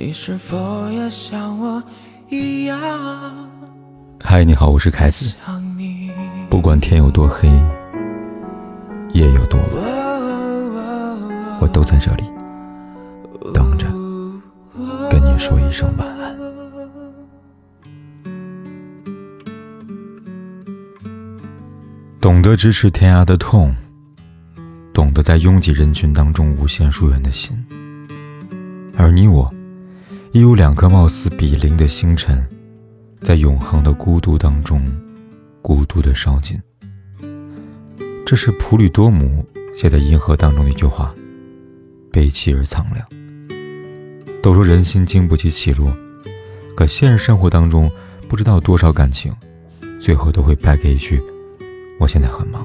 你是否也像我一样？嗨，你好，我是凯子。不管天有多黑，夜有多晚，我都在这里等着跟你说一声晚安。懂得咫尺天涯的痛，懂得在拥挤人群当中无限疏远的心，而你我。有两颗貌似比邻的星辰，在永恒的孤独当中，孤独的烧尽。这是普吕多姆写在银河当中的一句话，悲凄而苍凉。都说人心经不起起落，可现实生活当中，不知道多少感情，最后都会败给一句“我现在很忙”。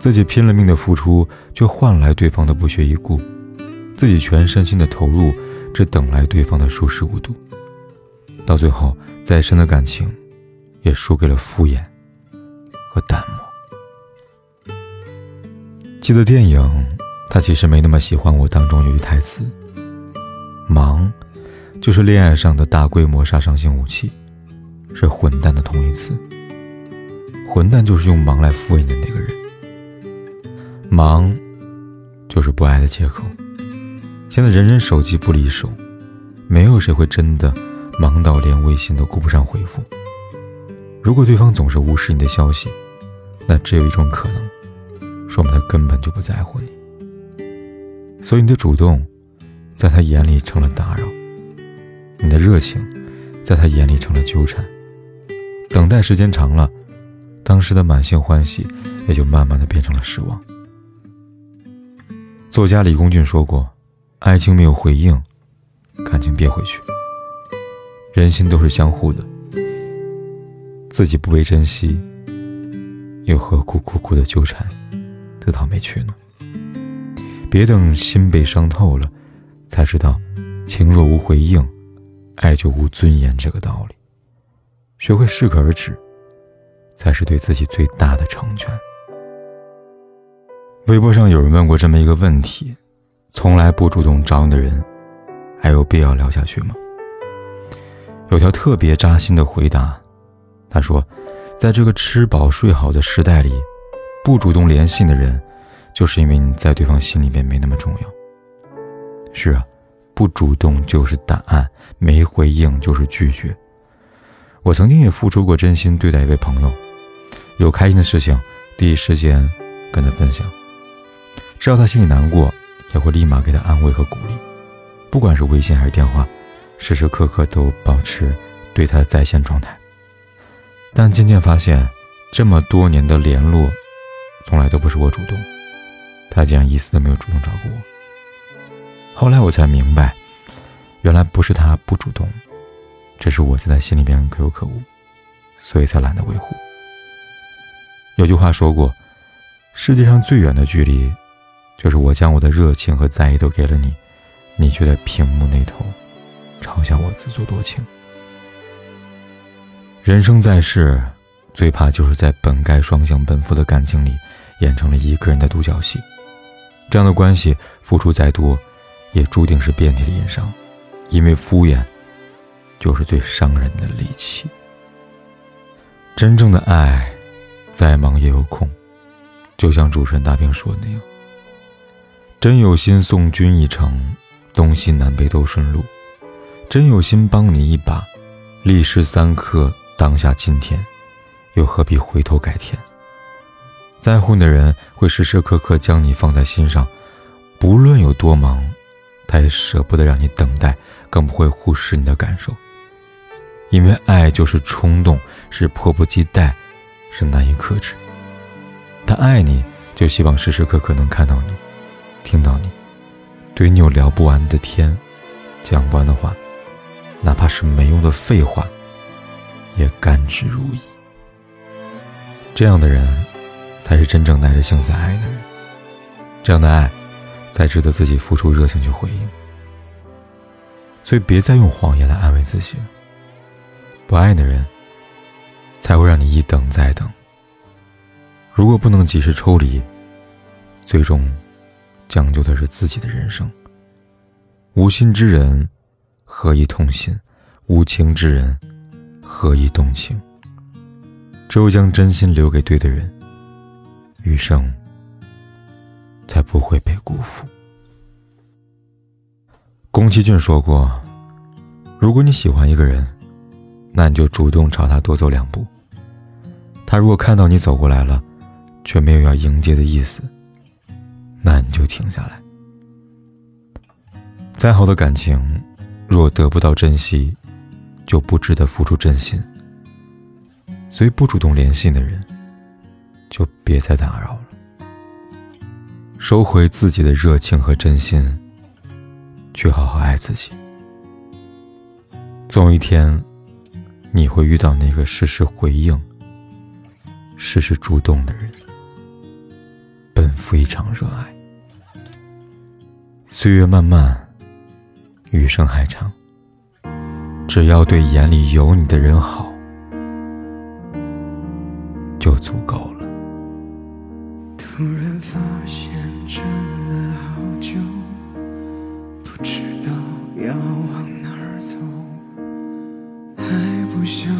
自己拼了命的付出，却换来对方的不屑一顾；自己全身心的投入。只等来对方的熟视无睹，到最后，再深的感情，也输给了敷衍和淡漠。记得电影《他其实没那么喜欢我》当中有一台词：“忙，就是恋爱上的大规模杀伤性武器，是混蛋的同义词。混蛋就是用忙来敷衍的那个人，忙，就是不爱的借口。”现在人人手机不离手，没有谁会真的忙到连微信都顾不上回复。如果对方总是无视你的消息，那只有一种可能，说明他根本就不在乎你。所以你的主动，在他眼里成了打扰；你的热情，在他眼里成了纠缠。等待时间长了，当时的满心欢喜，也就慢慢的变成了失望。作家李公俊说过。爱情没有回应，感情憋回去。人心都是相互的，自己不被珍惜，又何苦苦苦的纠缠，自讨没趣呢？别等心被伤透了，才知道情若无回应，爱就无尊严这个道理。学会适可而止，才是对自己最大的成全。微博上有人问过这么一个问题。从来不主动找你的人，还有必要聊下去吗？有条特别扎心的回答，他说：“在这个吃饱睡好的时代里，不主动联系的人，就是因为你在对方心里面没那么重要。”是啊，不主动就是答案，没回应就是拒绝。我曾经也付出过真心对待一位朋友，有开心的事情，第一时间跟他分享，知道他心里难过。也会立马给他安慰和鼓励，不管是微信还是电话，时时刻刻都保持对他的在线状态。但渐渐发现，这么多年的联络，从来都不是我主动，他竟然一次都没有主动找过我。后来我才明白，原来不是他不主动，只是我在他心里边可有可无，所以才懒得维护。有句话说过，世界上最远的距离。就是我将我的热情和在意都给了你，你却在屏幕那头嘲笑我自作多情。人生在世，最怕就是在本该双向奔赴的感情里，演成了一个人的独角戏。这样的关系，付出再多，也注定是遍体鳞伤，因为敷衍，就是最伤人的利器。真正的爱，再忙也有空，就像主持人大兵说的那样。真有心送君一程，东西南北都顺路；真有心帮你一把，历时三刻，当下今天，又何必回头改天？在乎你的人会时时刻刻将你放在心上，不论有多忙，他也舍不得让你等待，更不会忽视你的感受。因为爱就是冲动，是迫不及待，是难以克制。他爱你，就希望时时刻刻能看到你。听到你，对你有聊不完的天，讲不完的话，哪怕是没用的废话，也甘之如饴。这样的人，才是真正耐着性子爱的人。这样的爱，才值得自己付出热情去回应。所以，别再用谎言来安慰自己。不爱的人，才会让你一等再等。如果不能及时抽离，最终。讲究的是自己的人生。无心之人，何以痛心？无情之人，何以动情？只有将真心留给对的人，余生才不会被辜负。宫崎骏说过：“如果你喜欢一个人，那你就主动朝他多走两步。他如果看到你走过来了，却没有要迎接的意思，那你就停下来。再好的感情，若得不到珍惜，就不值得付出真心。所以，不主动联系的人，就别再打扰了。收回自己的热情和真心。”去好好爱自己，总有一天，你会遇到那个时时回应、时时主动的人，奔赴一场热爱。岁月漫漫，余生还长，只要对眼里有你的人好，就足够了。突然发现，真了好久。不知道要往哪儿走？还不想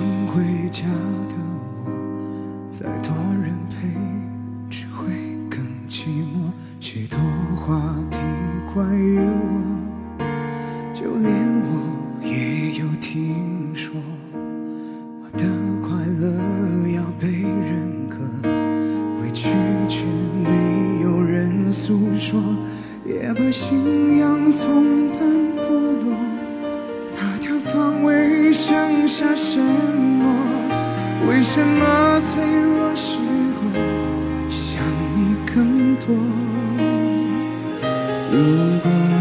多？如果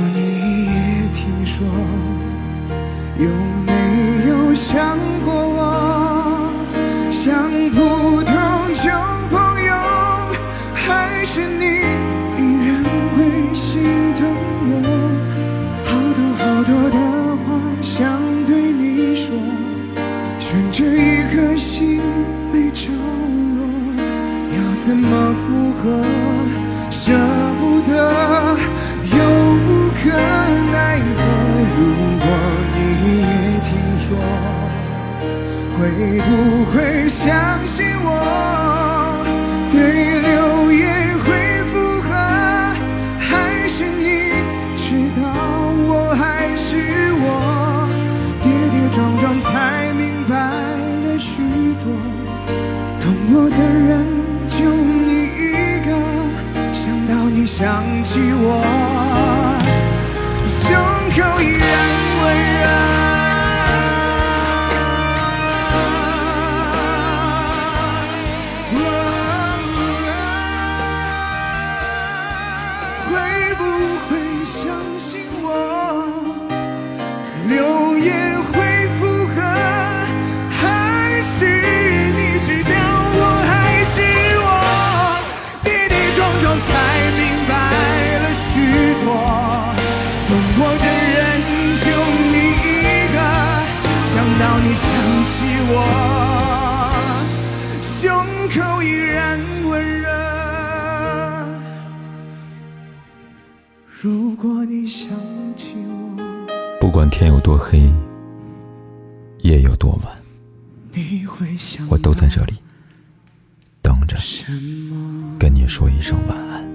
会不会相信我？是你知道我还是我，跌跌撞撞才明白了许多，懂我的人就你一个，想到你想起我，胸口依然温热。如果你想起我，不管天有多黑夜有多晚。我都在这里等着，跟你说一声晚安。